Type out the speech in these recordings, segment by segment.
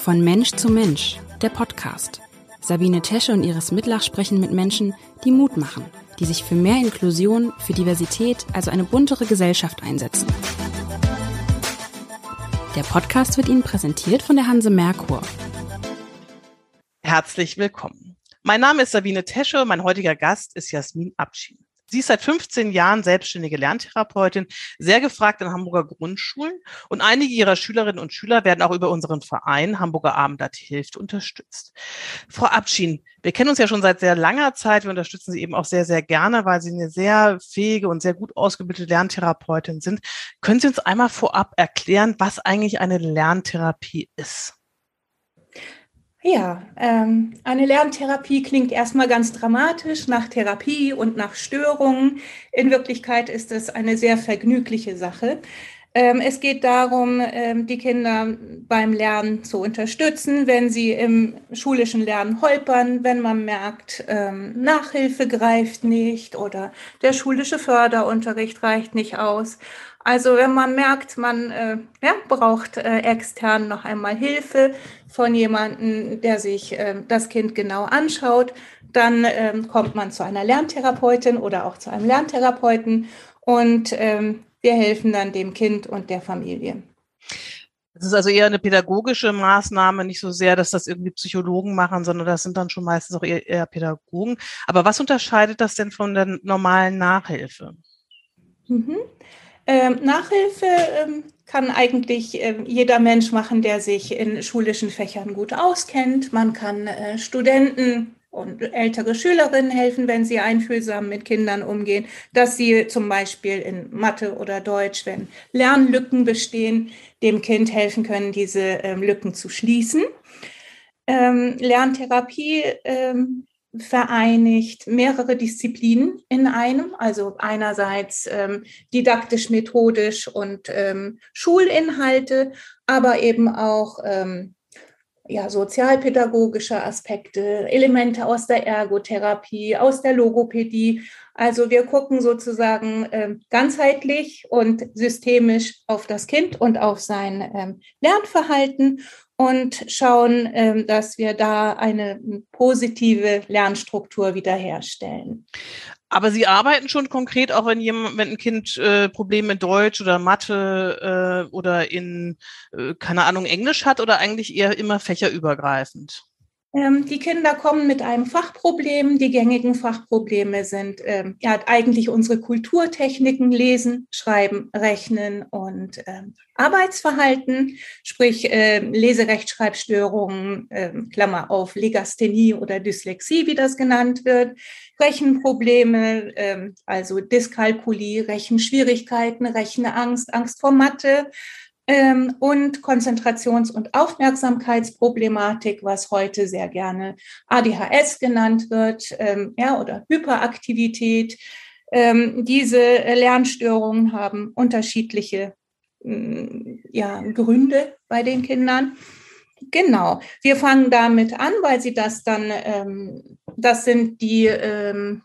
Von Mensch zu Mensch, der Podcast. Sabine Tesche und Iris Mitlach sprechen mit Menschen, die Mut machen, die sich für mehr Inklusion, für Diversität, also eine buntere Gesellschaft einsetzen. Der Podcast wird Ihnen präsentiert von der Hanse Merkur. Herzlich willkommen. Mein Name ist Sabine Tesche, mein heutiger Gast ist Jasmin Abschied. Sie ist seit 15 Jahren selbstständige Lerntherapeutin, sehr gefragt in Hamburger Grundschulen und einige ihrer Schülerinnen und Schüler werden auch über unseren Verein Hamburger Abendblatt hilft unterstützt. Frau Abschien, wir kennen uns ja schon seit sehr langer Zeit. Wir unterstützen Sie eben auch sehr, sehr gerne, weil Sie eine sehr fähige und sehr gut ausgebildete Lerntherapeutin sind. Können Sie uns einmal vorab erklären, was eigentlich eine Lerntherapie ist? Ja, ähm, eine Lerntherapie klingt erstmal ganz dramatisch nach Therapie und nach Störungen. In Wirklichkeit ist es eine sehr vergnügliche Sache. Ähm, es geht darum, ähm, die Kinder beim Lernen zu unterstützen, wenn sie im schulischen Lernen holpern, wenn man merkt, ähm, Nachhilfe greift nicht oder der schulische Förderunterricht reicht nicht aus. Also wenn man merkt, man äh, ja, braucht äh, extern noch einmal Hilfe von jemandem, der sich äh, das Kind genau anschaut, dann ähm, kommt man zu einer Lerntherapeutin oder auch zu einem Lerntherapeuten und ähm, wir helfen dann dem Kind und der Familie. Das ist also eher eine pädagogische Maßnahme, nicht so sehr, dass das irgendwie Psychologen machen, sondern das sind dann schon meistens auch eher, eher Pädagogen. Aber was unterscheidet das denn von der normalen Nachhilfe? Mhm. Ähm, Nachhilfe ähm, kann eigentlich äh, jeder Mensch machen, der sich in schulischen Fächern gut auskennt. Man kann äh, Studenten und ältere Schülerinnen helfen, wenn sie einfühlsam mit Kindern umgehen, dass sie zum Beispiel in Mathe oder Deutsch, wenn Lernlücken bestehen, dem Kind helfen können, diese ähm, Lücken zu schließen. Ähm, Lerntherapie ähm, vereinigt mehrere Disziplinen in einem, also einerseits ähm, didaktisch-methodisch und ähm, Schulinhalte, aber eben auch ähm, ja, sozialpädagogische Aspekte, Elemente aus der Ergotherapie, aus der Logopädie. Also wir gucken sozusagen äh, ganzheitlich und systemisch auf das Kind und auf sein ähm, Lernverhalten und schauen, ähm, dass wir da eine positive Lernstruktur wiederherstellen. Aber Sie arbeiten schon konkret, auch wenn jemand, wenn ein Kind äh, Probleme in Deutsch oder Mathe äh, oder in, äh, keine Ahnung, Englisch hat oder eigentlich eher immer fächerübergreifend? Ähm, die Kinder kommen mit einem Fachproblem. Die gängigen Fachprobleme sind ähm, ja eigentlich unsere Kulturtechniken, Lesen, Schreiben, Rechnen und ähm, Arbeitsverhalten, sprich äh, Leserechtschreibstörungen, äh, Klammer auf, Legasthenie oder Dyslexie, wie das genannt wird, Rechenprobleme, äh, also Dyskalkulie, Rechenschwierigkeiten, Rechenangst, Angst vor Mathe, ähm, und Konzentrations- und Aufmerksamkeitsproblematik, was heute sehr gerne ADHS genannt wird, ähm, ja, oder Hyperaktivität. Ähm, diese Lernstörungen haben unterschiedliche mm, ja, Gründe bei den Kindern. Genau, wir fangen damit an, weil sie das dann, ähm, das sind die ähm,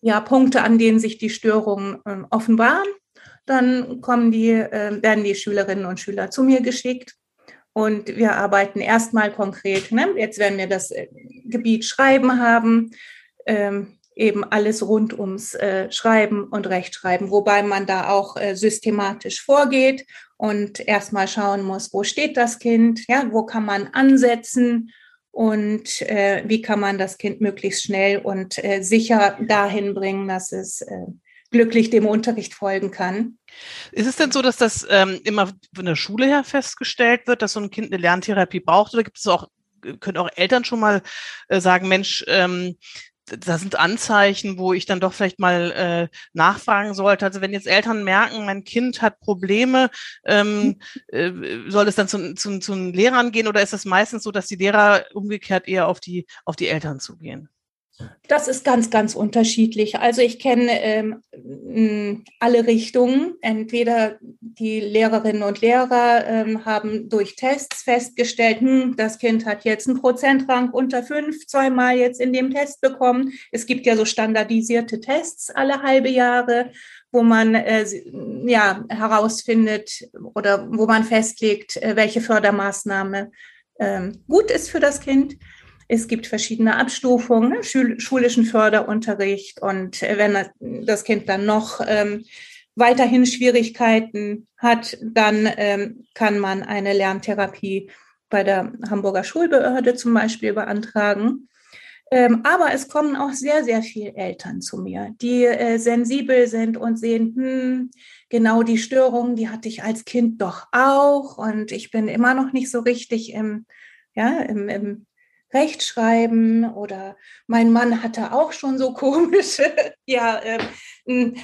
ja, Punkte, an denen sich die Störungen ähm, offenbaren. Dann kommen die, äh, werden die Schülerinnen und Schüler zu mir geschickt und wir arbeiten erstmal konkret. Ne? Jetzt werden wir das äh, Gebiet Schreiben haben, ähm, eben alles rund ums äh, Schreiben und Rechtschreiben, wobei man da auch äh, systematisch vorgeht und erstmal schauen muss, wo steht das Kind, ja, wo kann man ansetzen und äh, wie kann man das Kind möglichst schnell und äh, sicher dahin bringen, dass es äh, glücklich dem Unterricht folgen kann. Ist es denn so, dass das ähm, immer von der Schule her festgestellt wird, dass so ein Kind eine Lerntherapie braucht? Oder gibt es auch, können auch Eltern schon mal äh, sagen, Mensch, ähm, da sind Anzeichen, wo ich dann doch vielleicht mal äh, nachfragen sollte. Also wenn jetzt Eltern merken, mein Kind hat Probleme, ähm, äh, soll es dann zu, zu, zu den Lehrern gehen oder ist es meistens so, dass die Lehrer umgekehrt eher auf die, auf die Eltern zugehen? Das ist ganz, ganz unterschiedlich. Also ich kenne ähm, alle Richtungen. Entweder die Lehrerinnen und Lehrer ähm, haben durch Tests festgestellt, hm, das Kind hat jetzt einen Prozentrang unter fünf, zweimal jetzt in dem Test bekommen. Es gibt ja so standardisierte Tests alle halbe Jahre, wo man äh, ja herausfindet oder wo man festlegt, äh, welche Fördermaßnahme ähm, gut ist für das Kind. Es gibt verschiedene Abstufungen, ne? Schul schulischen Förderunterricht und äh, wenn das Kind dann noch ähm, weiterhin Schwierigkeiten hat, dann ähm, kann man eine Lerntherapie bei der Hamburger Schulbehörde zum Beispiel beantragen. Ähm, aber es kommen auch sehr, sehr viele Eltern zu mir, die äh, sensibel sind und sehen, hm, genau die Störungen, die hatte ich als Kind doch auch und ich bin immer noch nicht so richtig im, ja, im, im Rechtschreiben oder mein Mann hatte auch schon so komische, ja, äh,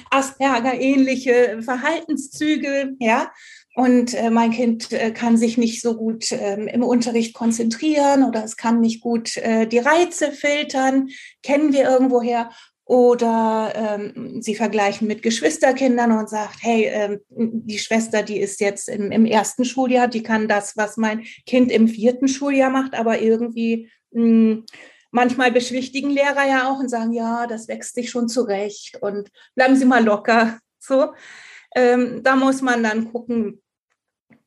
Asperger-ähnliche Verhaltenszüge, ja. Und äh, mein Kind äh, kann sich nicht so gut ähm, im Unterricht konzentrieren oder es kann nicht gut äh, die Reize filtern, kennen wir irgendwoher. Oder ähm, sie vergleichen mit Geschwisterkindern und sagt, hey, ähm, die Schwester, die ist jetzt im, im ersten Schuljahr, die kann das, was mein Kind im vierten Schuljahr macht, aber irgendwie mh, hm, manchmal beschwichtigen Lehrer ja auch und sagen, ja, das wächst sich schon zurecht und bleiben Sie mal locker. So, ähm, da muss man dann gucken,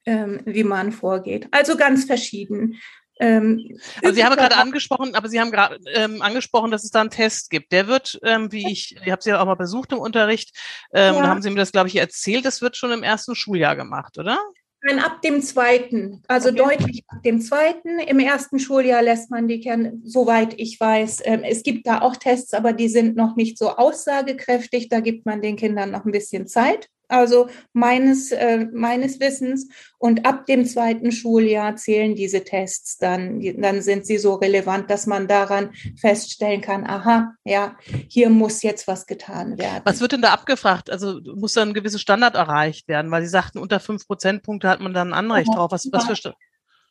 ähm, wie man vorgeht. Also ganz verschieden. Ähm, also Sie haben gerade angesprochen, aber Sie haben gerade ähm, angesprochen, dass es da einen Test gibt. Der wird, ähm, wie ich, ich habe Sie ja auch mal besucht im Unterricht, ähm, ja. da haben Sie mir das, glaube ich, erzählt, das wird schon im ersten Schuljahr gemacht, oder? Nein, ab dem zweiten, also okay. deutlich ab dem zweiten. Im ersten Schuljahr lässt man die kennen, soweit ich weiß. Ähm, es gibt da auch Tests, aber die sind noch nicht so aussagekräftig. Da gibt man den Kindern noch ein bisschen Zeit also meines, äh, meines Wissens. Und ab dem zweiten Schuljahr zählen diese Tests dann, dann sind sie so relevant, dass man daran feststellen kann, aha, ja, hier muss jetzt was getan werden. Was wird denn da abgefragt? Also muss da ein gewisser Standard erreicht werden? Weil Sie sagten, unter fünf Prozentpunkte hat man dann ein Anrecht drauf. Was, was für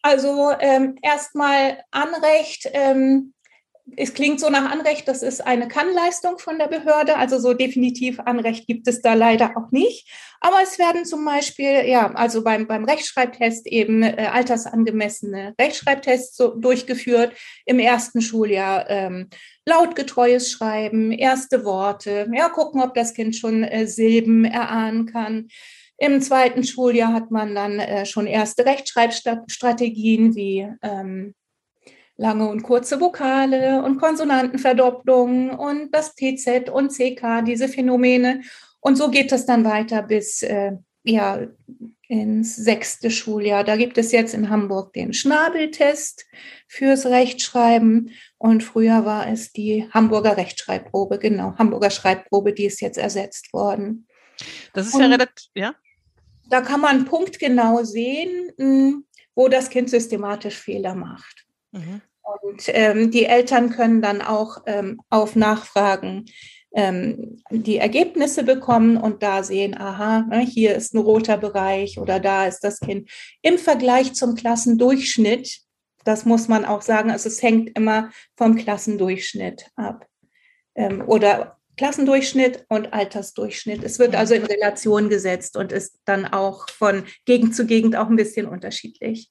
also ähm, erstmal Anrecht, ähm, es klingt so nach Anrecht, das ist eine Kannleistung von der Behörde. Also so definitiv Anrecht gibt es da leider auch nicht. Aber es werden zum Beispiel, ja, also beim, beim Rechtschreibtest eben äh, altersangemessene Rechtschreibtests so durchgeführt. Im ersten Schuljahr ähm, lautgetreues Schreiben, erste Worte, ja, gucken, ob das Kind schon äh, Silben erahnen kann. Im zweiten Schuljahr hat man dann äh, schon erste Rechtschreibstrategien wie ähm, lange und kurze Vokale und Konsonantenverdopplung und das TZ und CK, diese Phänomene. Und so geht es dann weiter bis äh, ja, ins sechste Schuljahr. Da gibt es jetzt in Hamburg den Schnabeltest fürs Rechtschreiben und früher war es die Hamburger Rechtschreibprobe, genau, Hamburger Schreibprobe, die ist jetzt ersetzt worden. Das ist und ja relativ, ja. Da kann man punktgenau sehen, hm, wo das Kind systematisch Fehler macht. Mhm. Und ähm, die Eltern können dann auch ähm, auf Nachfragen ähm, die Ergebnisse bekommen und da sehen, aha, ne, hier ist ein roter Bereich oder da ist das Kind im Vergleich zum Klassendurchschnitt. Das muss man auch sagen. Also es hängt immer vom Klassendurchschnitt ab. Ähm, oder Klassendurchschnitt und Altersdurchschnitt. Es wird also in Relation gesetzt und ist dann auch von Gegend zu Gegend auch ein bisschen unterschiedlich.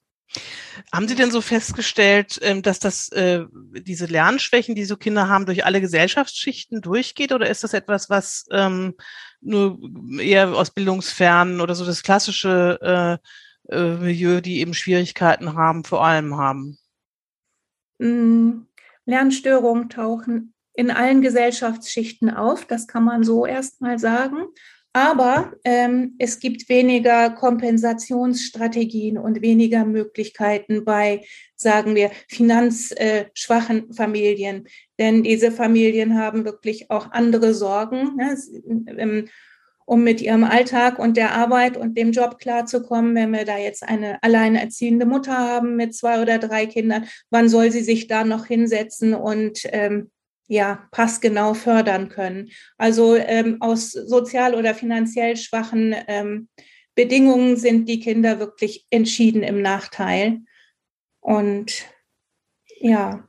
Haben Sie denn so festgestellt, ähm, dass das äh, diese Lernschwächen, die so Kinder haben, durch alle Gesellschaftsschichten durchgeht, oder ist das etwas, was ähm, nur eher aus Bildungsfernen oder so das klassische äh, äh, Milieu, die eben Schwierigkeiten haben, vor allem haben? Mm, Lernstörungen tauchen in allen Gesellschaftsschichten auf, das kann man so erstmal sagen. Aber ähm, es gibt weniger Kompensationsstrategien und weniger Möglichkeiten bei, sagen wir, finanzschwachen Familien. Denn diese Familien haben wirklich auch andere Sorgen, ne, ähm, um mit ihrem Alltag und der Arbeit und dem Job klarzukommen. Wenn wir da jetzt eine alleinerziehende Mutter haben mit zwei oder drei Kindern, wann soll sie sich da noch hinsetzen und ähm, ja, passgenau fördern können. Also ähm, aus sozial oder finanziell schwachen ähm, Bedingungen sind die Kinder wirklich entschieden im Nachteil. Und ja.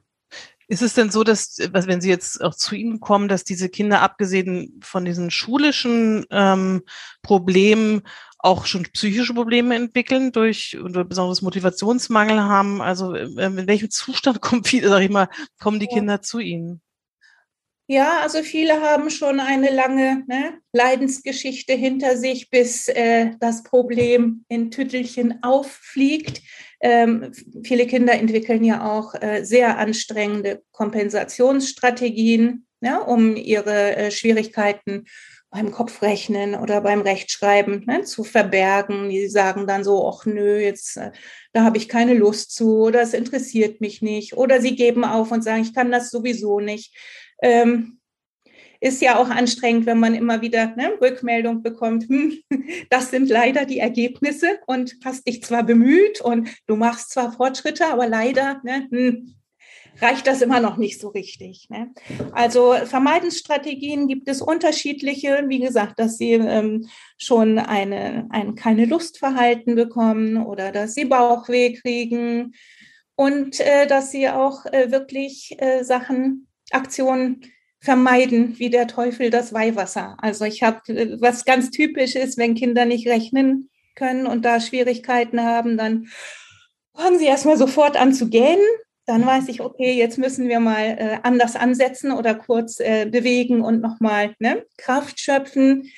Ist es denn so, dass, wenn Sie jetzt auch zu Ihnen kommen, dass diese Kinder abgesehen von diesen schulischen ähm, Problemen auch schon psychische Probleme entwickeln durch oder besonders Motivationsmangel haben? Also ähm, in welchem Zustand kommt, sag ich mal, kommen die Kinder zu Ihnen? Ja, also viele haben schon eine lange ne, Leidensgeschichte hinter sich, bis äh, das Problem in Tüttelchen auffliegt. Ähm, viele Kinder entwickeln ja auch äh, sehr anstrengende Kompensationsstrategien, ja, um ihre äh, Schwierigkeiten beim Kopfrechnen oder beim Rechtschreiben ne, zu verbergen. Die sagen dann so, ach nö, jetzt äh, da habe ich keine Lust zu oder es interessiert mich nicht. Oder sie geben auf und sagen, ich kann das sowieso nicht. Ähm, ist ja auch anstrengend, wenn man immer wieder ne, Rückmeldung bekommt, hm, das sind leider die Ergebnisse und hast dich zwar bemüht und du machst zwar Fortschritte, aber leider ne, hm, reicht das immer noch nicht so richtig. Ne? Also Vermeidensstrategien gibt es unterschiedliche. Wie gesagt, dass sie ähm, schon eine, ein keine Lustverhalten bekommen oder dass sie Bauchweh kriegen und äh, dass sie auch äh, wirklich äh, Sachen, Aktionen vermeiden, wie der Teufel das Weihwasser. Also ich habe, äh, was ganz typisch ist, wenn Kinder nicht rechnen können und da Schwierigkeiten haben, dann fangen sie erstmal sofort an zu gähnen dann weiß ich, okay, jetzt müssen wir mal äh, anders ansetzen oder kurz äh, bewegen und nochmal ne, Kraft schöpfen.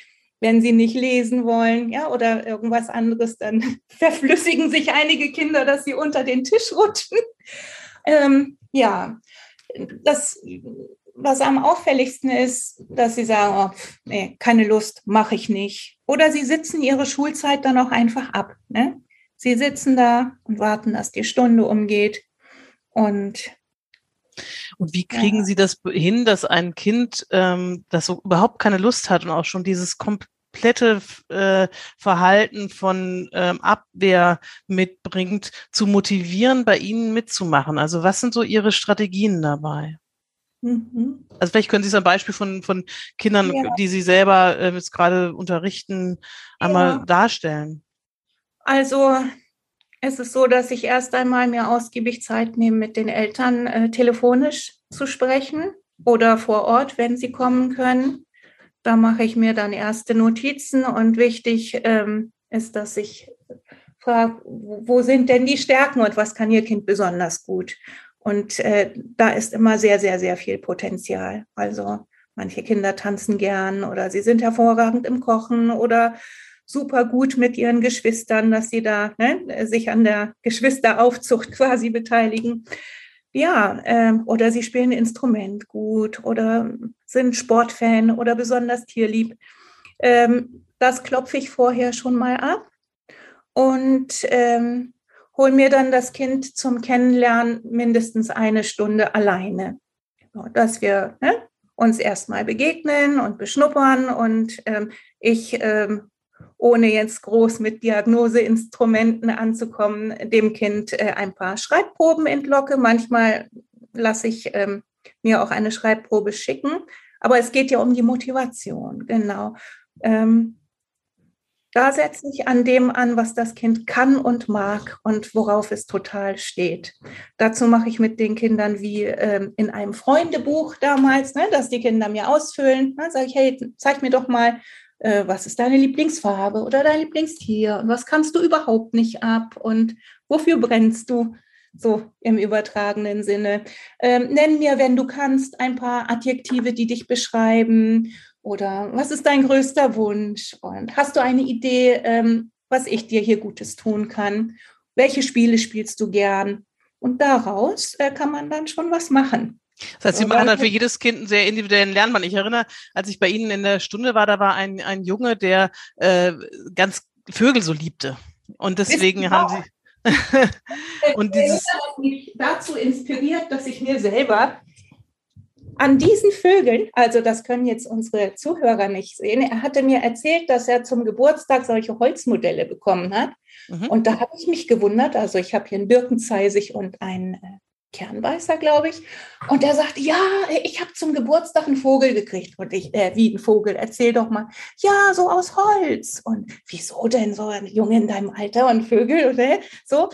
Wenn sie nicht lesen wollen, ja, oder irgendwas anderes, dann verflüssigen sich einige Kinder, dass sie unter den Tisch rutschen. Ähm, ja, das, was am auffälligsten ist, dass sie sagen, oh, nee, keine Lust, mache ich nicht. Oder sie sitzen ihre Schulzeit dann auch einfach ab. Ne? Sie sitzen da und warten, dass die Stunde umgeht und und wie kriegen ja. Sie das hin, dass ein Kind, ähm, das so überhaupt keine Lust hat und auch schon dieses komplette äh, Verhalten von ähm, Abwehr mitbringt, zu motivieren, bei Ihnen mitzumachen? Also was sind so Ihre Strategien dabei? Mhm. Also vielleicht können Sie so ein Beispiel von, von Kindern, ja. die Sie selber äh, jetzt gerade unterrichten, einmal ja. darstellen. Also es ist so, dass ich erst einmal mir ausgiebig Zeit nehme, mit den Eltern äh, telefonisch zu sprechen oder vor Ort, wenn sie kommen können. Da mache ich mir dann erste Notizen und wichtig ähm, ist, dass ich frage, wo sind denn die Stärken und was kann Ihr Kind besonders gut? Und äh, da ist immer sehr, sehr, sehr viel Potenzial. Also manche Kinder tanzen gern oder sie sind hervorragend im Kochen oder super gut mit ihren Geschwistern, dass sie da ne, sich an der Geschwisteraufzucht quasi beteiligen. Ja, äh, oder sie spielen ein Instrument gut oder sind Sportfan oder besonders tierlieb. Ähm, das klopfe ich vorher schon mal ab und ähm, hole mir dann das Kind zum Kennenlernen mindestens eine Stunde alleine, dass wir ne, uns erstmal begegnen und beschnuppern und ähm, ich ähm, ohne jetzt groß mit Diagnoseinstrumenten anzukommen, dem Kind äh, ein paar Schreibproben entlocke. Manchmal lasse ich ähm, mir auch eine Schreibprobe schicken. Aber es geht ja um die Motivation, genau. Ähm, da setze ich an dem an, was das Kind kann und mag und worauf es total steht. Dazu mache ich mit den Kindern wie ähm, in einem Freundebuch damals, ne, dass die Kinder mir ausfüllen. Dann sage ich, hey, zeig mir doch mal, äh, was ist deine Lieblingsfarbe oder dein Lieblingstier und was kannst du überhaupt nicht ab und wofür brennst du? So im übertragenen Sinne. Ähm, nenn mir, wenn du kannst, ein paar Adjektive, die dich beschreiben oder was ist dein größter Wunsch und hast du eine Idee, ähm, was ich dir hier Gutes tun kann? Welche Spiele spielst du gern? Und daraus äh, kann man dann schon was machen. Das heißt, Sie machen dann für jedes Kind einen sehr individuellen Lernplan. Ich erinnere, als ich bei Ihnen in der Stunde war, da war ein, ein Junge, der äh, ganz Vögel so liebte. Und deswegen haben Sie. und dieses hat mich dazu inspiriert, dass ich mir selber an diesen Vögeln, also das können jetzt unsere Zuhörer nicht sehen, er hatte mir erzählt, dass er zum Geburtstag solche Holzmodelle bekommen hat. Mhm. Und da habe ich mich gewundert, also ich habe hier einen Birkenzeisig und einen äh, Kernbeißer, glaube ich. Und er sagt, ja, ich habe zum Geburtstag einen Vogel gekriegt. Und ich, äh, wie ein Vogel, erzähl doch mal. Ja, so aus Holz. Und wieso denn so ein Junge in deinem Alter und Vögel oder so?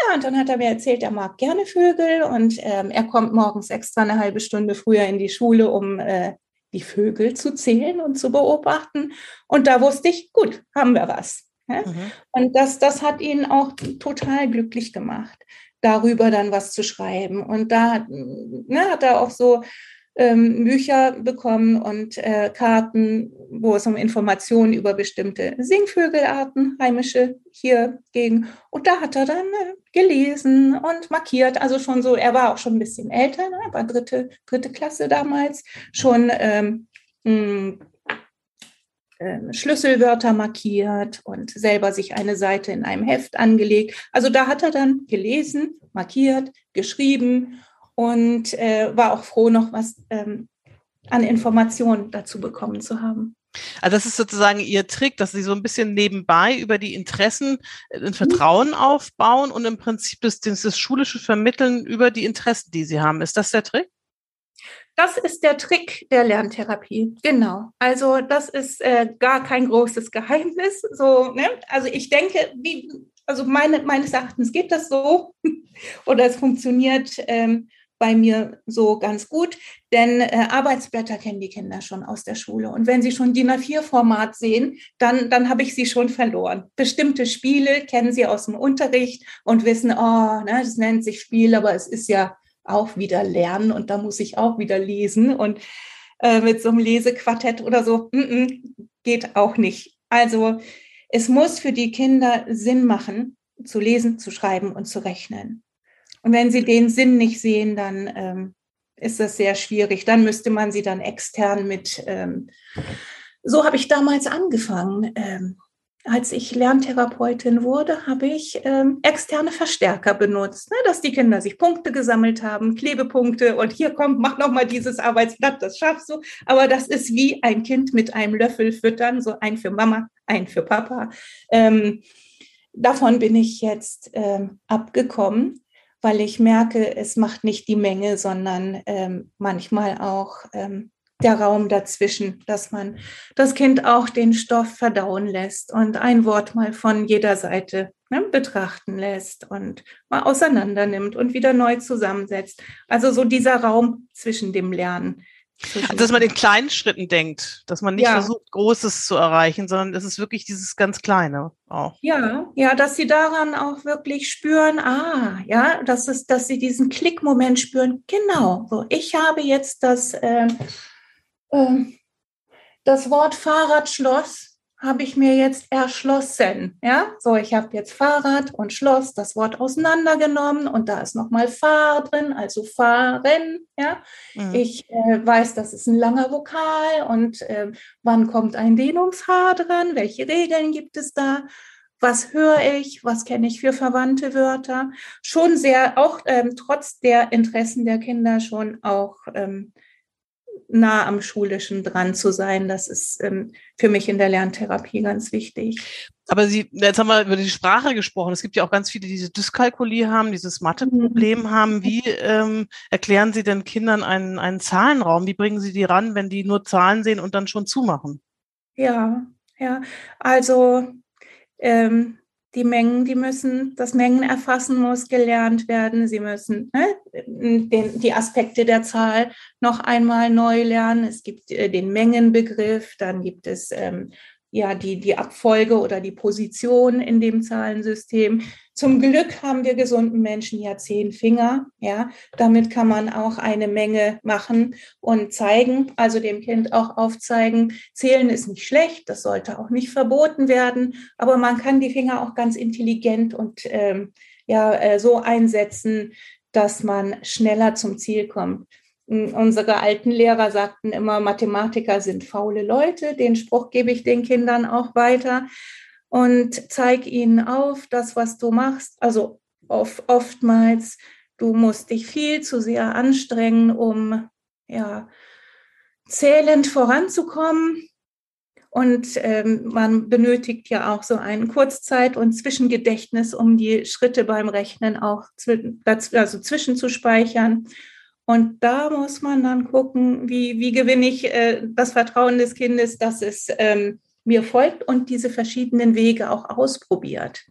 Ja, und dann hat er mir erzählt, er mag gerne Vögel und ähm, er kommt morgens extra eine halbe Stunde früher in die Schule, um äh, die Vögel zu zählen und zu beobachten. Und da wusste ich, gut, haben wir was. Ja? Mhm. Und das, das hat ihn auch total glücklich gemacht darüber dann was zu schreiben. Und da ne, hat er auch so ähm, Bücher bekommen und äh, Karten, wo es um Informationen über bestimmte Singvögelarten, heimische hier ging. Und da hat er dann äh, gelesen und markiert. Also schon so, er war auch schon ein bisschen älter, ne? war dritte, dritte Klasse damals, schon ähm, ähm, Schlüsselwörter markiert und selber sich eine Seite in einem Heft angelegt. Also da hat er dann gelesen, markiert, geschrieben und äh, war auch froh, noch was ähm, an Informationen dazu bekommen zu haben. Also das ist sozusagen Ihr Trick, dass Sie so ein bisschen nebenbei über die Interessen äh, ein Vertrauen aufbauen und im Prinzip das, das schulische Vermitteln über die Interessen, die Sie haben. Ist das der Trick? Das ist der Trick der Lerntherapie, genau. Also das ist äh, gar kein großes Geheimnis. So, ne? Also ich denke, wie, also meine, meines Erachtens geht das so oder es funktioniert ähm, bei mir so ganz gut, denn äh, Arbeitsblätter kennen die Kinder schon aus der Schule. Und wenn sie schon DIN A4-Format sehen, dann, dann habe ich sie schon verloren. Bestimmte Spiele kennen sie aus dem Unterricht und wissen, oh, ne, das nennt sich Spiel, aber es ist ja auch wieder lernen und da muss ich auch wieder lesen und äh, mit so einem Lesequartett oder so mm -mm, geht auch nicht. Also es muss für die Kinder Sinn machen, zu lesen, zu schreiben und zu rechnen. Und wenn sie den Sinn nicht sehen, dann ähm, ist das sehr schwierig. Dann müsste man sie dann extern mit, ähm, so habe ich damals angefangen. Ähm, als ich Lerntherapeutin wurde, habe ich ähm, externe Verstärker benutzt, ne, dass die Kinder sich Punkte gesammelt haben, Klebepunkte und hier kommt, mach noch mal dieses Arbeitsblatt, das schaffst du. Aber das ist wie ein Kind mit einem Löffel füttern, so ein für Mama, ein für Papa. Ähm, davon bin ich jetzt ähm, abgekommen, weil ich merke, es macht nicht die Menge, sondern ähm, manchmal auch ähm, der Raum dazwischen, dass man das Kind auch den Stoff verdauen lässt und ein Wort mal von jeder Seite ne, betrachten lässt und mal auseinander nimmt und wieder neu zusammensetzt. Also so dieser Raum zwischen dem Lernen. Also, dass man in kleinen Schritten denkt, dass man nicht ja. versucht, Großes zu erreichen, sondern es ist wirklich dieses ganz Kleine auch. Ja, ja, dass sie daran auch wirklich spüren, ah, ja, dass es, dass sie diesen Klickmoment spüren. Genau, so ich habe jetzt das äh, das Wort Fahrradschloss habe ich mir jetzt erschlossen. Ja, so ich habe jetzt Fahrrad und Schloss, das Wort auseinandergenommen und da ist nochmal Fahr drin, also fahren. Ja, mhm. ich äh, weiß, das ist ein langer Vokal und äh, wann kommt ein Dehnungshaar dran? Welche Regeln gibt es da? Was höre ich? Was kenne ich für verwandte Wörter? Schon sehr, auch ähm, trotz der Interessen der Kinder schon auch ähm, nah am Schulischen dran zu sein. Das ist ähm, für mich in der Lerntherapie ganz wichtig. Aber Sie, jetzt haben wir über die Sprache gesprochen. Es gibt ja auch ganz viele, die diese Dyskalkulie haben, dieses Matheproblem mhm. haben. Wie ähm, erklären Sie denn Kindern einen, einen Zahlenraum? Wie bringen Sie die ran, wenn die nur Zahlen sehen und dann schon zumachen? Ja, ja. Also ähm, die Mengen, die müssen, das Mengenerfassen muss gelernt werden. Sie müssen ne, den, die Aspekte der Zahl noch einmal neu lernen. Es gibt äh, den Mengenbegriff, dann gibt es ähm, ja die, die Abfolge oder die Position in dem Zahlensystem. Zum Glück haben wir gesunden Menschen ja zehn Finger. Ja, damit kann man auch eine Menge machen und zeigen, also dem Kind auch aufzeigen. Zählen ist nicht schlecht, das sollte auch nicht verboten werden, aber man kann die Finger auch ganz intelligent und ähm, ja äh, so einsetzen, dass man schneller zum Ziel kommt. Unsere alten Lehrer sagten immer, Mathematiker sind faule Leute. Den Spruch gebe ich den Kindern auch weiter und zeige ihnen auf, das, was du machst. Also oft, oftmals, du musst dich viel zu sehr anstrengen, um ja, zählend voranzukommen. Und ähm, man benötigt ja auch so ein Kurzzeit- und Zwischengedächtnis, um die Schritte beim Rechnen auch also zwischenzuspeichern. Und da muss man dann gucken, wie, wie gewinne ich äh, das Vertrauen des Kindes, dass es ähm, mir folgt und diese verschiedenen Wege auch ausprobiert.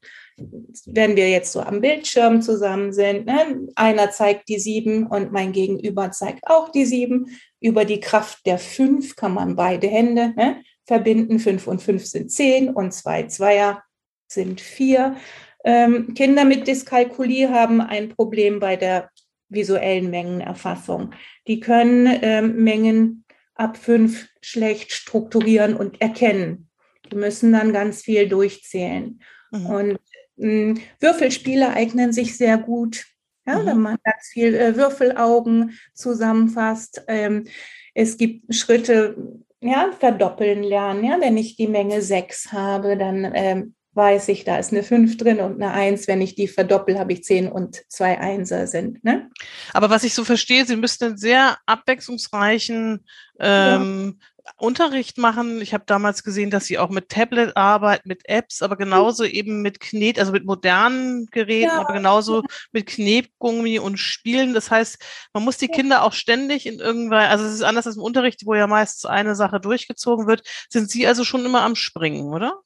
Wenn wir jetzt so am Bildschirm zusammen sind, ne, einer zeigt die sieben und mein Gegenüber zeigt auch die sieben. Über die Kraft der fünf kann man beide Hände ne, verbinden. Fünf und fünf sind zehn und zwei Zweier sind vier. Ähm, Kinder mit Dyskalkulie haben ein Problem bei der visuellen Mengenerfassung. Die können ähm, Mengen ab fünf schlecht strukturieren und erkennen. Die müssen dann ganz viel durchzählen. Mhm. Und mh, Würfelspiele eignen sich sehr gut, ja, mhm. wenn man ganz viel äh, Würfelaugen zusammenfasst. Ähm, es gibt Schritte, ja, verdoppeln lernen. Ja, wenn ich die Menge sechs habe, dann ähm, weiß ich, da ist eine 5 drin und eine 1. Wenn ich die verdoppel, habe ich 10 und zwei Einser sind. Ne? Aber was ich so verstehe, Sie müssten einen sehr abwechslungsreichen ähm, ja. Unterricht machen. Ich habe damals gesehen, dass Sie auch mit Tablet arbeiten, mit Apps, aber genauso eben mit Knet, also mit modernen Geräten, ja. aber genauso mit Knetgummi und Spielen. Das heißt, man muss die Kinder auch ständig in irgendwann, also es ist anders als im Unterricht, wo ja meistens eine Sache durchgezogen wird. Sind Sie also schon immer am Springen, oder?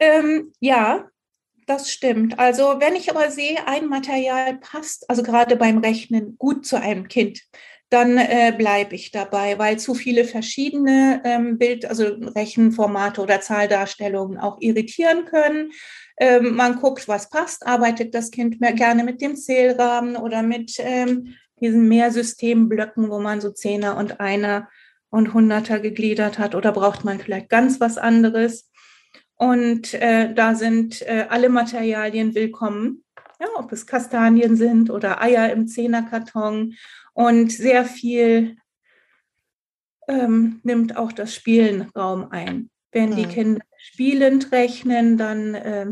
Ähm, ja, das stimmt. Also wenn ich aber sehe, ein Material passt, also gerade beim Rechnen, gut zu einem Kind, dann äh, bleibe ich dabei, weil zu viele verschiedene ähm, Bild-, also Rechenformate oder Zahldarstellungen auch irritieren können. Ähm, man guckt, was passt, arbeitet das Kind mehr gerne mit dem Zählrahmen oder mit ähm, diesen Mehrsystemblöcken, wo man so Zehner und Einer und Hunderter gegliedert hat, oder braucht man vielleicht ganz was anderes? Und äh, da sind äh, alle Materialien willkommen, ja, ob es Kastanien sind oder Eier im Zehnerkarton. Und sehr viel ähm, nimmt auch das Spielen Raum ein. Wenn die hm. Kinder spielend rechnen, dann äh,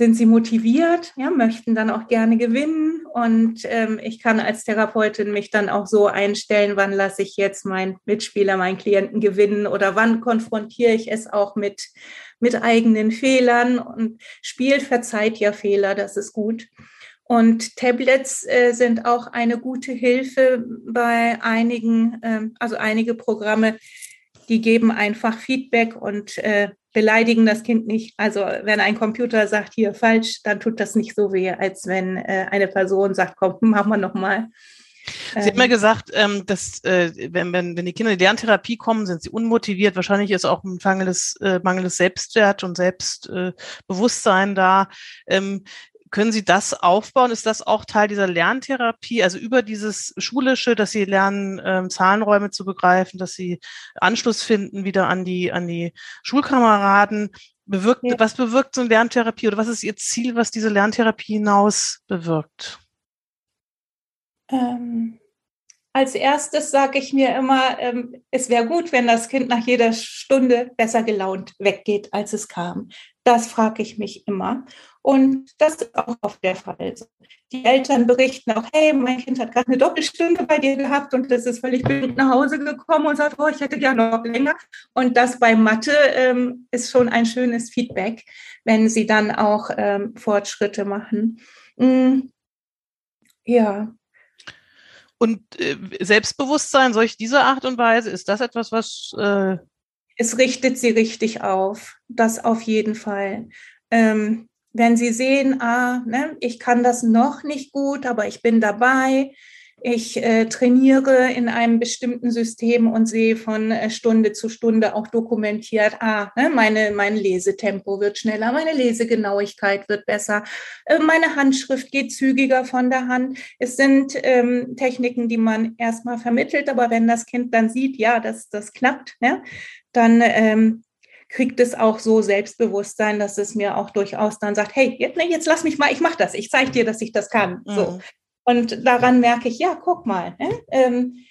sind sie motiviert, ja, möchten dann auch gerne gewinnen. Und ähm, ich kann als Therapeutin mich dann auch so einstellen, wann lasse ich jetzt meinen Mitspieler, meinen Klienten gewinnen oder wann konfrontiere ich es auch mit mit eigenen Fehlern und Spiel verzeiht ja Fehler, das ist gut. Und Tablets äh, sind auch eine gute Hilfe bei einigen, äh, also einige Programme, die geben einfach Feedback und äh, beleidigen das Kind nicht. Also wenn ein Computer sagt, hier falsch, dann tut das nicht so weh, als wenn äh, eine Person sagt, komm, machen wir nochmal. Sie haben ja ähm. gesagt, ähm, dass äh, wenn, wenn, wenn die Kinder in die Lerntherapie kommen, sind sie unmotiviert. Wahrscheinlich ist auch ein mangelndes, äh, mangelndes Selbstwert und Selbstbewusstsein da. Können Sie das aufbauen? Ist das auch Teil dieser Lerntherapie? Also über dieses Schulische, dass Sie lernen, ähm, Zahlenräume zu begreifen, dass Sie Anschluss finden wieder an die, an die Schulkameraden. Bewirkt, ja. Was bewirkt so eine Lerntherapie oder was ist Ihr Ziel, was diese Lerntherapie hinaus bewirkt? Ähm, als erstes sage ich mir immer, ähm, es wäre gut, wenn das Kind nach jeder Stunde besser gelaunt weggeht, als es kam. Das frage ich mich immer. Und das ist auch oft der Fall. Die Eltern berichten auch, hey, mein Kind hat gerade eine Doppelstunde bei dir gehabt und das ist völlig blind nach Hause gekommen und sagt, oh, ich hätte ja noch länger. Und das bei Mathe ähm, ist schon ein schönes Feedback, wenn sie dann auch ähm, Fortschritte machen. Mhm. Ja, und äh, Selbstbewusstsein, solch dieser Art und Weise, ist das etwas, was. Äh es richtet sie richtig auf. Das auf jeden Fall. Ähm, wenn sie sehen, ah, ne, ich kann das noch nicht gut, aber ich bin dabei, ich äh, trainiere in einem bestimmten System und sehe von äh, Stunde zu Stunde auch dokumentiert, ah, ne, meine, mein Lesetempo wird schneller, meine Lesegenauigkeit wird besser, äh, meine Handschrift geht zügiger von der Hand. Es sind ähm, Techniken, die man erstmal vermittelt, aber wenn das Kind dann sieht, ja, das, das klappt, ne, dann ähm, kriegt es auch so Selbstbewusstsein, dass es mir auch durchaus dann sagt, hey, jetzt, ne, jetzt lass mich mal, ich mache das, ich zeige dir, dass ich das kann. Mhm. So. Und daran merke ich, ja, guck mal, ne? ähm,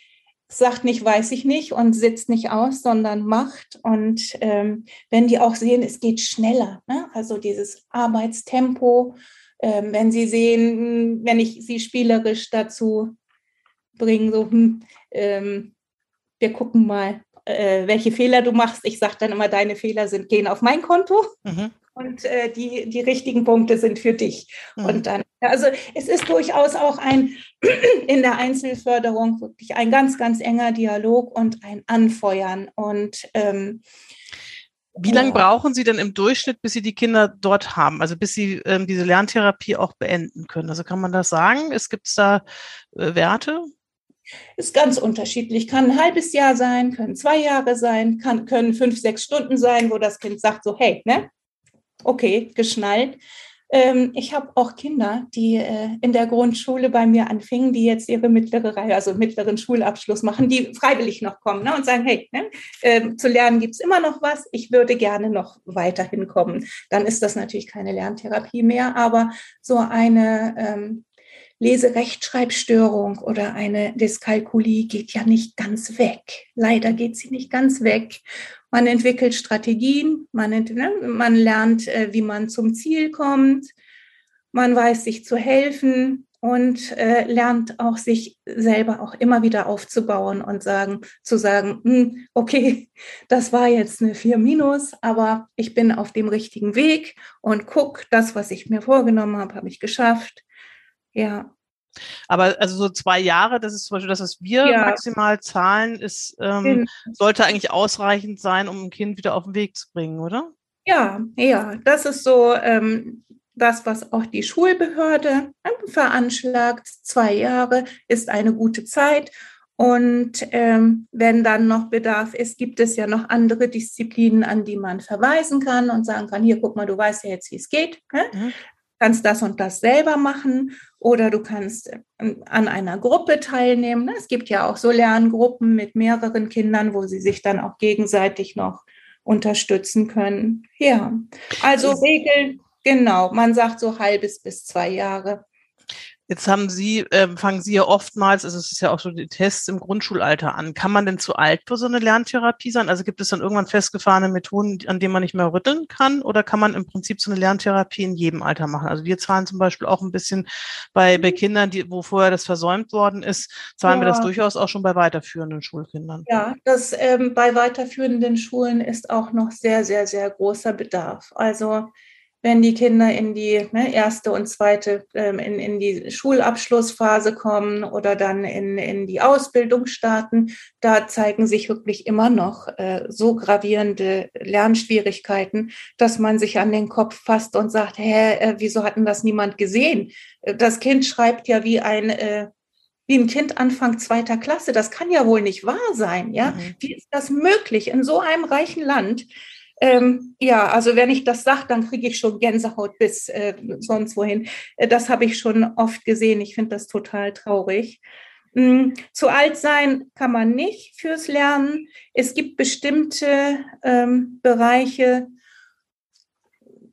sagt nicht, weiß ich nicht und sitzt nicht aus, sondern macht. Und ähm, wenn die auch sehen, es geht schneller, ne? also dieses Arbeitstempo, ähm, wenn sie sehen, wenn ich sie spielerisch dazu bringe, so, hm, ähm, wir gucken mal, äh, welche Fehler du machst. Ich sage dann immer, deine Fehler sind, gehen auf mein Konto. Mhm und äh, die, die richtigen Punkte sind für dich. Mhm. Und dann, also es ist durchaus auch ein in der Einzelförderung wirklich ein ganz, ganz enger Dialog und ein Anfeuern. Und ähm, wie lange brauchen Sie denn im Durchschnitt, bis Sie die Kinder dort haben? Also bis Sie ähm, diese Lerntherapie auch beenden können? Also kann man das sagen? Es gibt da äh, Werte? Ist ganz unterschiedlich. Kann ein halbes Jahr sein, können zwei Jahre sein, kann, können fünf, sechs Stunden sein, wo das Kind sagt so, hey, ne, okay, geschnallt. Ähm, ich habe auch Kinder, die äh, in der Grundschule bei mir anfingen, die jetzt ihre mittlere Reihe, also mittleren Schulabschluss machen, die freiwillig noch kommen ne, und sagen, hey, ne, äh, zu lernen gibt es immer noch was, ich würde gerne noch weiterhin kommen. Dann ist das natürlich keine Lerntherapie mehr, aber so eine ähm, Leserechtschreibstörung oder eine Dyskalkulie geht ja nicht ganz weg. Leider geht sie nicht ganz weg. Man entwickelt Strategien, man, ne, man lernt, äh, wie man zum Ziel kommt, man weiß sich zu helfen und äh, lernt auch sich selber auch immer wieder aufzubauen und sagen, zu sagen, hm, okay, das war jetzt eine 4 minus, aber ich bin auf dem richtigen Weg und guck, das, was ich mir vorgenommen habe, habe ich geschafft. Ja, aber also so zwei Jahre, das ist zum Beispiel das, was wir ja. maximal zahlen, ist, ähm, genau. sollte eigentlich ausreichend sein, um ein Kind wieder auf den Weg zu bringen, oder? Ja, ja, das ist so ähm, das, was auch die Schulbehörde veranschlagt. Zwei Jahre ist eine gute Zeit. Und ähm, wenn dann noch Bedarf ist, gibt es ja noch andere Disziplinen, an die man verweisen kann und sagen kann, hier, guck mal, du weißt ja jetzt, wie es geht. Ne? Mhm kannst das und das selber machen oder du kannst ähm, an einer Gruppe teilnehmen. Es gibt ja auch so Lerngruppen mit mehreren Kindern, wo sie sich dann auch gegenseitig noch unterstützen können. Ja, also Regeln, genau, man sagt so halbes bis zwei Jahre. Jetzt haben Sie, äh, fangen Sie ja oftmals, also es ist ja auch so die Tests im Grundschulalter an. Kann man denn zu alt für so eine Lerntherapie sein? Also gibt es dann irgendwann festgefahrene Methoden, an denen man nicht mehr rütteln kann? Oder kann man im Prinzip so eine Lerntherapie in jedem Alter machen? Also wir zahlen zum Beispiel auch ein bisschen bei, bei Kindern, die, wo vorher das versäumt worden ist, zahlen ja. wir das durchaus auch schon bei weiterführenden Schulkindern. Ja, das ähm, bei weiterführenden Schulen ist auch noch sehr, sehr, sehr großer Bedarf. Also wenn die Kinder in die ne, erste und zweite, ähm, in, in die Schulabschlussphase kommen oder dann in, in die Ausbildung starten, da zeigen sich wirklich immer noch äh, so gravierende Lernschwierigkeiten, dass man sich an den Kopf fasst und sagt, hä, äh, wieso hatten das niemand gesehen? Das Kind schreibt ja wie ein äh, wie ein Kind Anfang zweiter Klasse. Das kann ja wohl nicht wahr sein, ja? Mhm. Wie ist das möglich in so einem reichen Land? Ähm, ja, also wenn ich das sage, dann kriege ich schon Gänsehaut bis äh, sonst wohin. Äh, das habe ich schon oft gesehen. Ich finde das total traurig. Mhm. Zu alt sein kann man nicht fürs Lernen. Es gibt bestimmte ähm, Bereiche,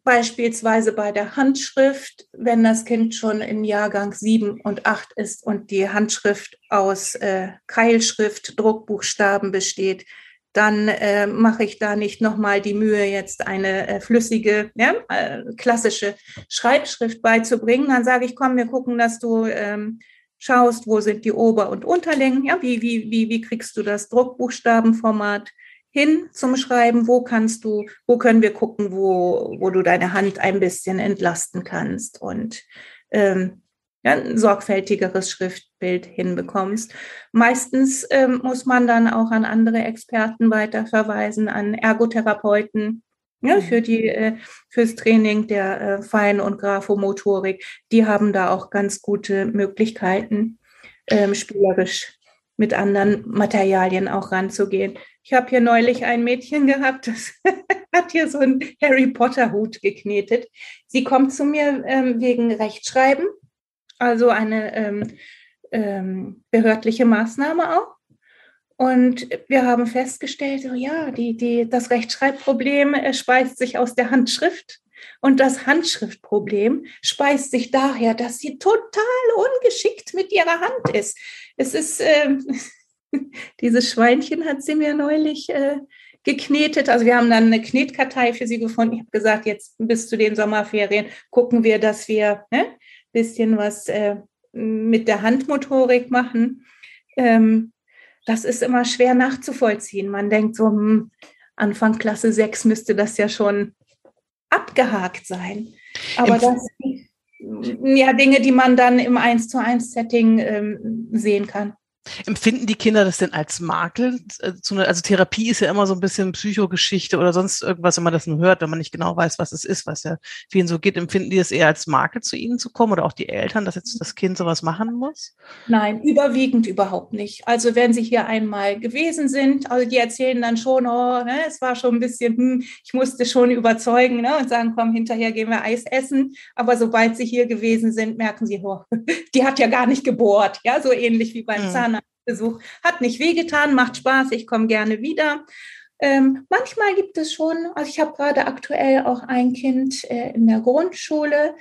beispielsweise bei der Handschrift, wenn das Kind schon in Jahrgang 7 und 8 ist und die Handschrift aus äh, Keilschrift, Druckbuchstaben besteht, dann äh, mache ich da nicht nochmal die Mühe, jetzt eine äh, flüssige, ja, äh, klassische Schreibschrift beizubringen. Dann sage ich, komm, wir gucken, dass du ähm, schaust, wo sind die Ober- und Unterlängen, ja, wie, wie, wie, wie kriegst du das Druckbuchstabenformat hin zum Schreiben, wo kannst du, wo können wir gucken, wo, wo du deine Hand ein bisschen entlasten kannst und ähm, ja, ein sorgfältigeres Schriftbild hinbekommst. Meistens ähm, muss man dann auch an andere Experten weiterverweisen, an Ergotherapeuten, ja, mhm. für die, äh, fürs Training der äh, Fein- und Graphomotorik. Die haben da auch ganz gute Möglichkeiten, ähm, spielerisch mit anderen Materialien auch ranzugehen. Ich habe hier neulich ein Mädchen gehabt, das hat hier so einen Harry Potter Hut geknetet. Sie kommt zu mir ähm, wegen Rechtschreiben also eine ähm, ähm, behördliche Maßnahme auch. Und wir haben festgestellt, so, ja, die, die, das Rechtschreibproblem äh, speist sich aus der Handschrift. Und das Handschriftproblem speist sich daher, dass sie total ungeschickt mit ihrer Hand ist. Es ist, äh, dieses Schweinchen hat sie mir neulich äh, geknetet. Also wir haben dann eine Knetkartei für sie gefunden. Ich habe gesagt, jetzt bis zu den Sommerferien gucken wir, dass wir ne, bisschen was äh, mit der Handmotorik machen. Ähm, das ist immer schwer nachzuvollziehen. Man denkt so, hm, Anfang Klasse 6 müsste das ja schon abgehakt sein. Aber das sind ja Dinge, die man dann im 1 zu 1 Setting ähm, sehen kann. Empfinden die Kinder das denn als Makel? Äh, also Therapie ist ja immer so ein bisschen Psychogeschichte oder sonst irgendwas, wenn man das nur hört, wenn man nicht genau weiß, was es ist, was ja vielen so geht. Empfinden die es eher als Makel, zu ihnen zu kommen oder auch die Eltern, dass jetzt das Kind sowas machen muss? Nein, überwiegend überhaupt nicht. Also wenn sie hier einmal gewesen sind, also die erzählen dann schon, oh, ne, es war schon ein bisschen, hm, ich musste schon überzeugen ne, und sagen, komm, hinterher gehen wir Eis essen. Aber sobald sie hier gewesen sind, merken sie, oh, die hat ja gar nicht gebohrt. Ja, so ähnlich wie beim mhm. Zahnarzt. Besuch. Hat nicht wehgetan, macht Spaß, ich komme gerne wieder. Ähm, manchmal gibt es schon, also ich habe gerade aktuell auch ein Kind äh, in der Grundschule,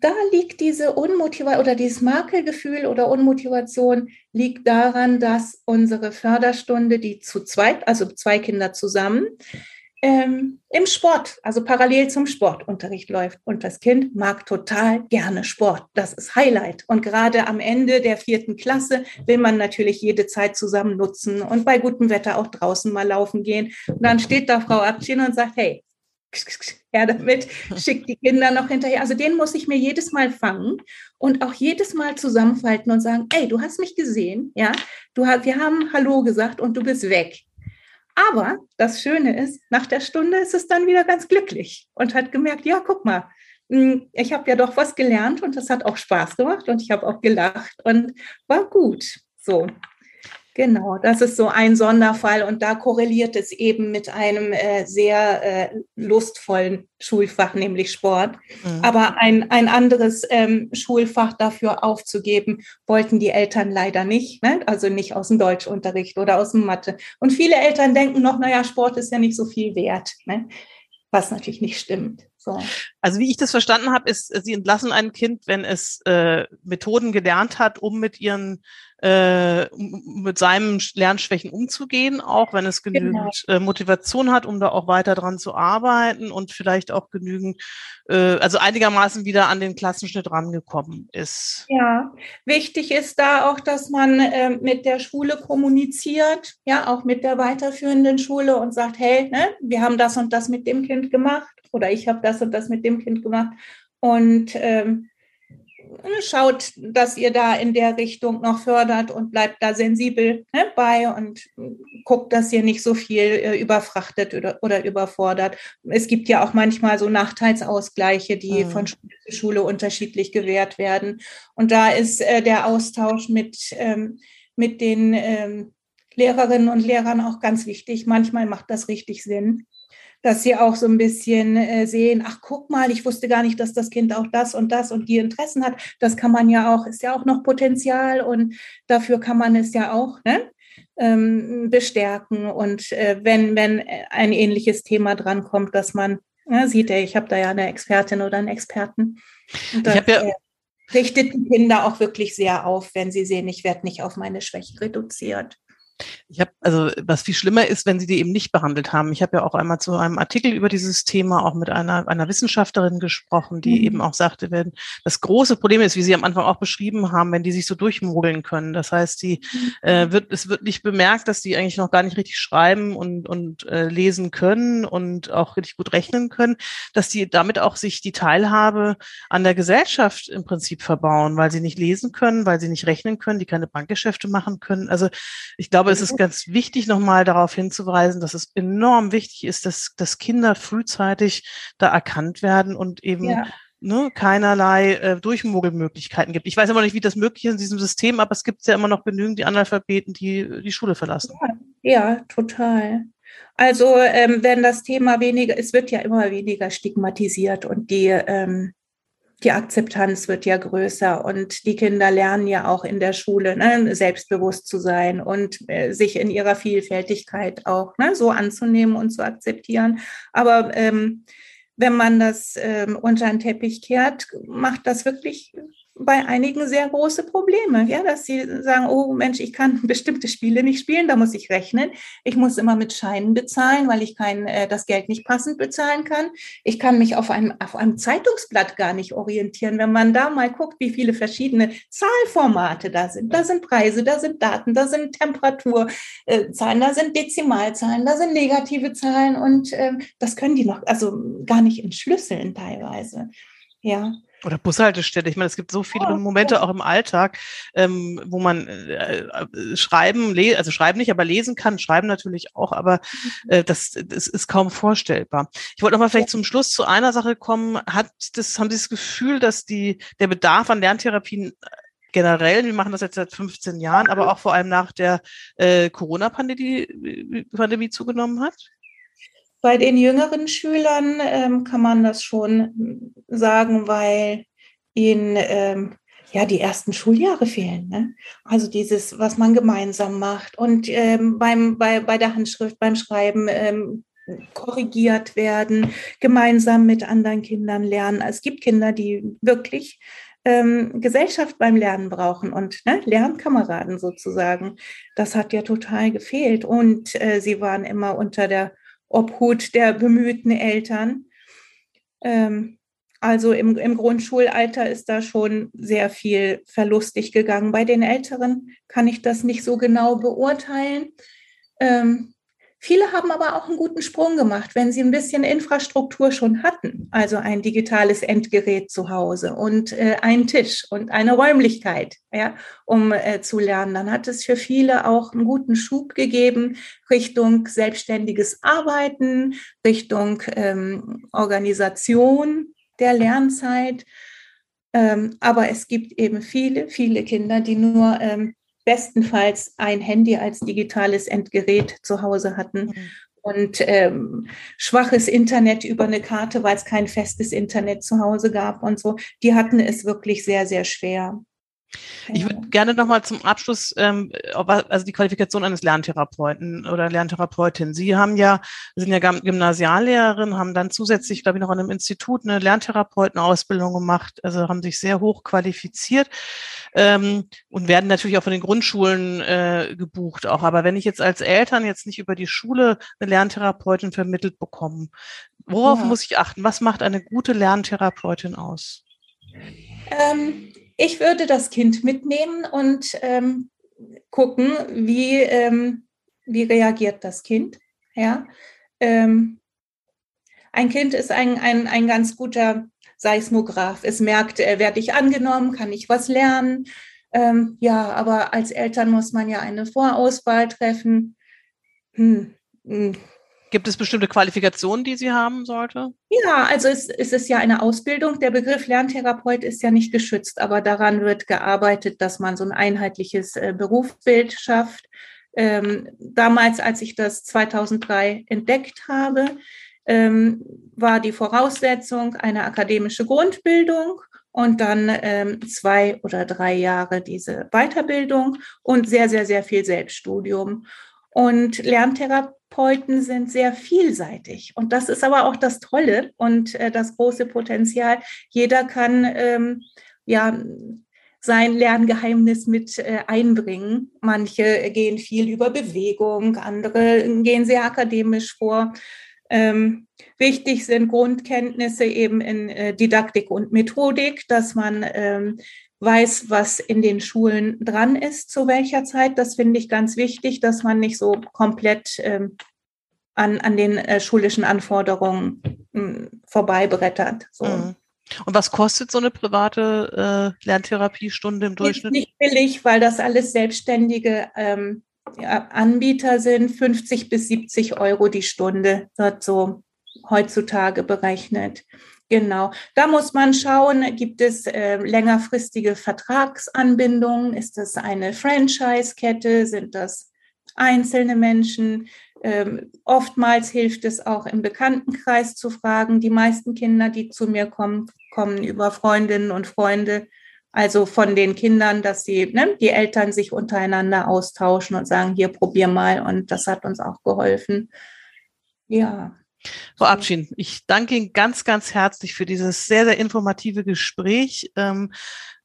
da liegt diese Unmotivation oder dieses Makelgefühl oder Unmotivation liegt daran, dass unsere Förderstunde, die zu zweit, also zwei Kinder zusammen, ähm, im Sport, also parallel zum Sportunterricht läuft. Und das Kind mag total gerne Sport. Das ist Highlight. Und gerade am Ende der vierten Klasse will man natürlich jede Zeit zusammen nutzen und bei gutem Wetter auch draußen mal laufen gehen. Und dann steht da Frau Abtchen und sagt, hey, her damit, schickt die Kinder noch hinterher. Also den muss ich mir jedes Mal fangen und auch jedes Mal zusammenfalten und sagen, ey, du hast mich gesehen, ja, du hast, wir haben Hallo gesagt und du bist weg. Aber das Schöne ist, nach der Stunde ist es dann wieder ganz glücklich und hat gemerkt, ja, guck mal, hm, ich habe ja doch was gelernt und das hat auch Spaß gemacht und ich habe auch gelacht und war gut. So. Genau, das ist so ein Sonderfall und da korreliert es eben mit einem äh, sehr äh, lustvollen Schulfach, nämlich Sport. Mhm. Aber ein, ein anderes ähm, Schulfach dafür aufzugeben, wollten die Eltern leider nicht, ne? also nicht aus dem Deutschunterricht oder aus dem Mathe. Und viele Eltern denken noch, naja, Sport ist ja nicht so viel wert, ne? was natürlich nicht stimmt. So. Also wie ich das verstanden habe, ist, Sie entlassen ein Kind, wenn es äh, Methoden gelernt hat, um mit ihren äh, mit seinen Lernschwächen umzugehen, auch wenn es genügend genau. äh, Motivation hat, um da auch weiter dran zu arbeiten und vielleicht auch genügend, äh, also einigermaßen wieder an den Klassenschnitt rangekommen ist. Ja, wichtig ist da auch, dass man äh, mit der Schule kommuniziert, ja, auch mit der weiterführenden Schule und sagt, hey, ne, wir haben das und das mit dem Kind gemacht oder ich habe das und das mit dem Kind gemacht und ähm, schaut, dass ihr da in der Richtung noch fördert und bleibt da sensibel ne, bei und guckt, dass ihr nicht so viel äh, überfrachtet oder, oder überfordert. Es gibt ja auch manchmal so Nachteilsausgleiche, die mhm. von Schule zu Schule unterschiedlich gewährt werden. Und da ist äh, der Austausch mit, ähm, mit den ähm, Lehrerinnen und Lehrern auch ganz wichtig. Manchmal macht das richtig Sinn dass sie auch so ein bisschen äh, sehen, ach guck mal, ich wusste gar nicht, dass das Kind auch das und das und die Interessen hat. Das kann man ja auch, ist ja auch noch Potenzial und dafür kann man es ja auch ne, ähm, bestärken. Und äh, wenn, wenn ein ähnliches Thema drankommt, dass man ja, sieht, ey, ich habe da ja eine Expertin oder einen Experten. Das, ich ja äh, richtet die Kinder auch wirklich sehr auf, wenn sie sehen, ich werde nicht auf meine Schwäche reduziert. Ich habe, also was viel schlimmer ist, wenn sie die eben nicht behandelt haben. Ich habe ja auch einmal zu einem Artikel über dieses Thema auch mit einer, einer Wissenschaftlerin gesprochen, die mhm. eben auch sagte, wenn das große Problem ist, wie Sie am Anfang auch beschrieben haben, wenn die sich so durchmogeln können. Das heißt, die mhm. äh, wird, es wird nicht bemerkt, dass die eigentlich noch gar nicht richtig schreiben und, und äh, lesen können und auch richtig gut rechnen können, dass die damit auch sich die Teilhabe an der Gesellschaft im Prinzip verbauen, weil sie nicht lesen können, weil sie nicht rechnen können, die keine Bankgeschäfte machen können. Also ich glaube, glaube, es ist ganz wichtig, nochmal darauf hinzuweisen, dass es enorm wichtig ist, dass, dass Kinder frühzeitig da erkannt werden und eben ja. ne, keinerlei äh, Durchmogelmöglichkeiten gibt. Ich weiß aber nicht, wie das möglich ist in diesem System, aber es gibt ja immer noch genügend die Analphabeten, die die Schule verlassen. Ja, ja total. Also ähm, wenn das Thema weniger, es wird ja immer weniger stigmatisiert und die ähm, die Akzeptanz wird ja größer und die Kinder lernen ja auch in der Schule ne, selbstbewusst zu sein und äh, sich in ihrer Vielfältigkeit auch ne, so anzunehmen und zu akzeptieren. Aber ähm, wenn man das ähm, unter den Teppich kehrt, macht das wirklich bei einigen sehr große Probleme, ja, dass sie sagen, oh Mensch, ich kann bestimmte Spiele nicht spielen, da muss ich rechnen. Ich muss immer mit Scheinen bezahlen, weil ich kein, äh, das Geld nicht passend bezahlen kann. Ich kann mich auf einem, auf einem Zeitungsblatt gar nicht orientieren. Wenn man da mal guckt, wie viele verschiedene Zahlformate da sind. Da sind Preise, da sind Daten, da sind Temperaturzahlen, äh, da sind Dezimalzahlen, da sind negative Zahlen und äh, das können die noch also gar nicht entschlüsseln teilweise. Ja. Oder Bushaltestelle. Ich meine, es gibt so viele oh, Momente auch im Alltag, ähm, wo man äh, äh, schreiben, also schreiben nicht, aber lesen kann. Schreiben natürlich auch, aber mhm. äh, das, das ist kaum vorstellbar. Ich wollte noch mal vielleicht zum Schluss zu einer Sache kommen. Hat das, haben Sie das Gefühl, dass die, der Bedarf an Lerntherapien generell, wir machen das jetzt seit 15 Jahren, aber auch vor allem nach der äh, Corona-Pandemie Pandemie zugenommen hat? Bei den jüngeren Schülern ähm, kann man das schon sagen, weil ihnen ähm, ja die ersten Schuljahre fehlen. Ne? Also dieses, was man gemeinsam macht und ähm, beim, bei, bei der Handschrift, beim Schreiben ähm, korrigiert werden, gemeinsam mit anderen Kindern lernen. Es gibt Kinder, die wirklich ähm, Gesellschaft beim Lernen brauchen und ne, Lernkameraden sozusagen. Das hat ja total gefehlt. Und äh, sie waren immer unter der Obhut der bemühten Eltern. Ähm, also im, im Grundschulalter ist da schon sehr viel verlustig gegangen. Bei den Älteren kann ich das nicht so genau beurteilen. Ähm, Viele haben aber auch einen guten Sprung gemacht, wenn sie ein bisschen Infrastruktur schon hatten, also ein digitales Endgerät zu Hause und äh, einen Tisch und eine Räumlichkeit, ja, um äh, zu lernen. Dann hat es für viele auch einen guten Schub gegeben Richtung selbstständiges Arbeiten, Richtung ähm, Organisation der Lernzeit. Ähm, aber es gibt eben viele, viele Kinder, die nur ähm, bestenfalls ein Handy als digitales Endgerät zu Hause hatten mhm. und ähm, schwaches Internet über eine Karte, weil es kein festes Internet zu Hause gab und so. Die hatten es wirklich sehr, sehr schwer. Ich würde gerne nochmal zum Abschluss, ähm, also die Qualifikation eines Lerntherapeuten oder Lerntherapeutin. Sie haben ja, sind ja Gymnasiallehrerin, haben dann zusätzlich, glaube ich, noch an einem Institut eine Lerntherapeutenausbildung gemacht, also haben sich sehr hoch qualifiziert ähm, und werden natürlich auch von den Grundschulen äh, gebucht auch. Aber wenn ich jetzt als Eltern jetzt nicht über die Schule eine Lerntherapeutin vermittelt bekomme, worauf ja. muss ich achten? Was macht eine gute Lerntherapeutin aus? Ähm, ich würde das Kind mitnehmen und ähm, gucken, wie, ähm, wie reagiert das Kind. Ja? Ähm, ein Kind ist ein, ein, ein ganz guter Seismograph. Es merkt, äh, werde ich angenommen, kann ich was lernen. Ähm, ja, aber als Eltern muss man ja eine Vorauswahl treffen. Hm, hm. Gibt es bestimmte Qualifikationen, die sie haben sollte? Ja, also es, es ist ja eine Ausbildung. Der Begriff Lerntherapeut ist ja nicht geschützt, aber daran wird gearbeitet, dass man so ein einheitliches äh, Berufsbild schafft. Ähm, damals, als ich das 2003 entdeckt habe, ähm, war die Voraussetzung eine akademische Grundbildung und dann ähm, zwei oder drei Jahre diese Weiterbildung und sehr, sehr, sehr viel Selbststudium. Und Lerntherapeuten sind sehr vielseitig. Und das ist aber auch das Tolle und äh, das große Potenzial. Jeder kann ähm, ja sein Lerngeheimnis mit äh, einbringen. Manche gehen viel über Bewegung, andere gehen sehr akademisch vor. Ähm, wichtig sind Grundkenntnisse eben in äh, Didaktik und Methodik, dass man ähm, weiß, was in den Schulen dran ist, zu welcher Zeit. Das finde ich ganz wichtig, dass man nicht so komplett ähm, an, an den äh, schulischen Anforderungen äh, vorbeibrettert. So. Mhm. Und was kostet so eine private äh, Lerntherapiestunde im Durchschnitt? Nicht billig, weil das alles Selbstständige ähm, Anbieter sind 50 bis 70 Euro die Stunde, wird so heutzutage berechnet. Genau. Da muss man schauen, gibt es äh, längerfristige Vertragsanbindungen? Ist das eine Franchise-Kette? Sind das einzelne Menschen? Ähm, oftmals hilft es auch im Bekanntenkreis zu fragen. Die meisten Kinder, die zu mir kommen, kommen über Freundinnen und Freunde, also von den Kindern, dass sie, ne, die Eltern sich untereinander austauschen und sagen, hier probier mal. Und das hat uns auch geholfen. Ja. Frau Abschied, ich danke Ihnen ganz, ganz herzlich für dieses sehr, sehr informative Gespräch. Ähm,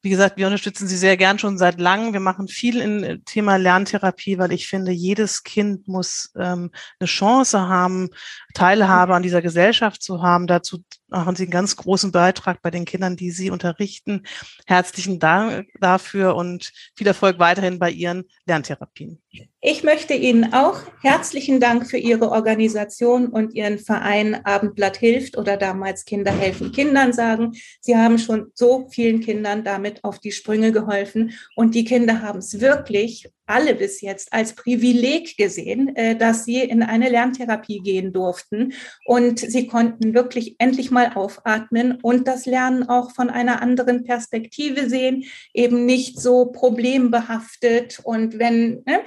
wie gesagt, wir unterstützen Sie sehr gern schon seit langem. Wir machen viel im äh, Thema Lerntherapie, weil ich finde, jedes Kind muss ähm, eine Chance haben, Teilhabe an dieser Gesellschaft zu haben. Dazu machen Sie einen ganz großen Beitrag bei den Kindern, die Sie unterrichten. Herzlichen Dank dafür und viel Erfolg weiterhin bei Ihren Lerntherapien. Ich möchte Ihnen auch herzlichen Dank für Ihre Organisation und Ihren Verein Abendblatt hilft oder damals Kinder helfen Kindern sagen. Sie haben schon so vielen Kindern damit auf die Sprünge geholfen und die Kinder haben es wirklich alle bis jetzt als Privileg gesehen, äh, dass sie in eine Lerntherapie gehen durften und sie konnten wirklich endlich mal aufatmen und das Lernen auch von einer anderen Perspektive sehen, eben nicht so problembehaftet und wenn, ne,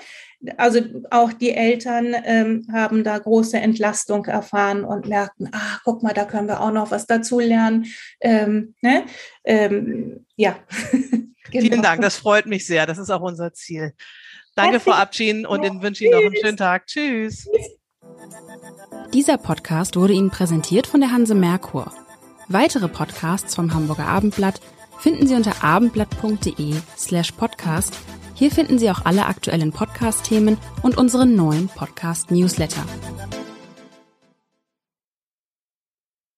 also auch die Eltern ähm, haben da große Entlastung erfahren und merkten, ah, guck mal, da können wir auch noch was dazu lernen. Ähm, ne? ähm, ja. genau. Vielen Dank, das freut mich sehr. Das ist auch unser Ziel. Danke Frau Abschieden und den wünsche Ihnen noch einen schönen Tag. Tschüss. Dieser Podcast wurde Ihnen präsentiert von der Hanse Merkur. Weitere Podcasts vom Hamburger Abendblatt finden Sie unter abendblatt.de slash podcast hier finden Sie auch alle aktuellen Podcast-Themen und unseren neuen Podcast-Newsletter.